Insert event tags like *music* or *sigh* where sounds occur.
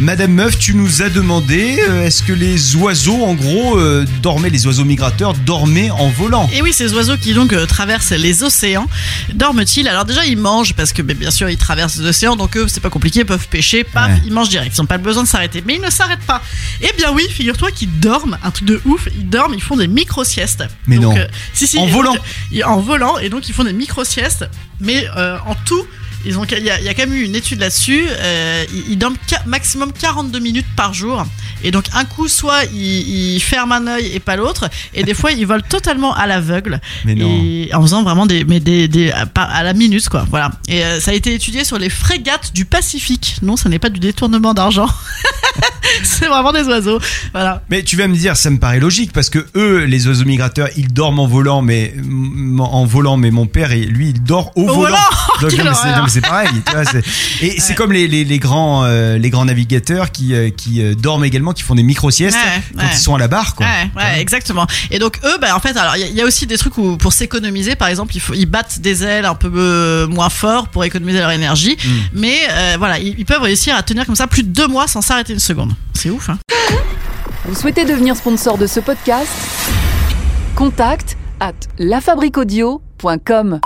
Madame Meuf, tu nous as demandé euh, est-ce que les oiseaux, en gros, euh, dormaient, les oiseaux migrateurs, dormaient en volant? Et oui, ces oiseaux qui donc euh, traversent les océans, dorment-ils? Alors déjà, ils mangent parce que ben, bien sûr, ils traversent les océans, donc eux, c'est pas compliqué, ils peuvent pêcher, paf, Ouais. ils mangent direct. Ils n'ont pas besoin de s'arrêter. Mais ils ne s'arrêtent pas. Eh bien oui, figure-toi qu'ils dorment, un truc de ouf. Ils dorment, ils font des micro-siestes. Mais Donc, non. si, si, En donc, volant ils- En volant, et donc ils font des micro-siestes. Mais en tout, ils ont, il y, a, il y a quand même eu une étude là-dessus. euh, ils, ils dorment maximum 42 minutes par jour. Et donc, un coup, soit ils, ils ferment un œil et pas l'autre. Et des *laughs* fois, ils volent totalement à l'aveugle. Mais non. Et en faisant vraiment des, mais des, des à, la minute, quoi. Voilà. Et euh, ça a été étudié sur les frégates du Pacifique. Non, ça n'est pas du détournement d'argent. *laughs* C'est vraiment des oiseaux. Voilà. Mais tu vas me dire, ça me paraît logique parce que eux, les oiseaux migrateurs, ils dorment en volant, mais en volant, mais mon père, lui, il dort au, Au volant Donc, Quelle non, mais c'est- pareil. tu vois, c'est- *laughs* et c'est comme les, les, les grands, euh, les grands navigateurs qui, euh, qui euh, dorment également, qui font des micro siestes Ouais, quand ouais. ils sont à la barre, quoi. Ouais, ouais, exactement. Et donc eux, bah, en fait, alors il y, a- il y a aussi des trucs où pour s'économiser, par exemple, il faut, ils battent des ailes un peu euh, moins fort pour économiser leur énergie. Mm. Mais euh, voilà, ils, ils peuvent réussir à tenir comme ça plus de deux mois sans s'arrêter une seconde. C'est ouf. Hein Vous souhaitez devenir sponsor de ce podcast? Contact à lafabriquaudio.com.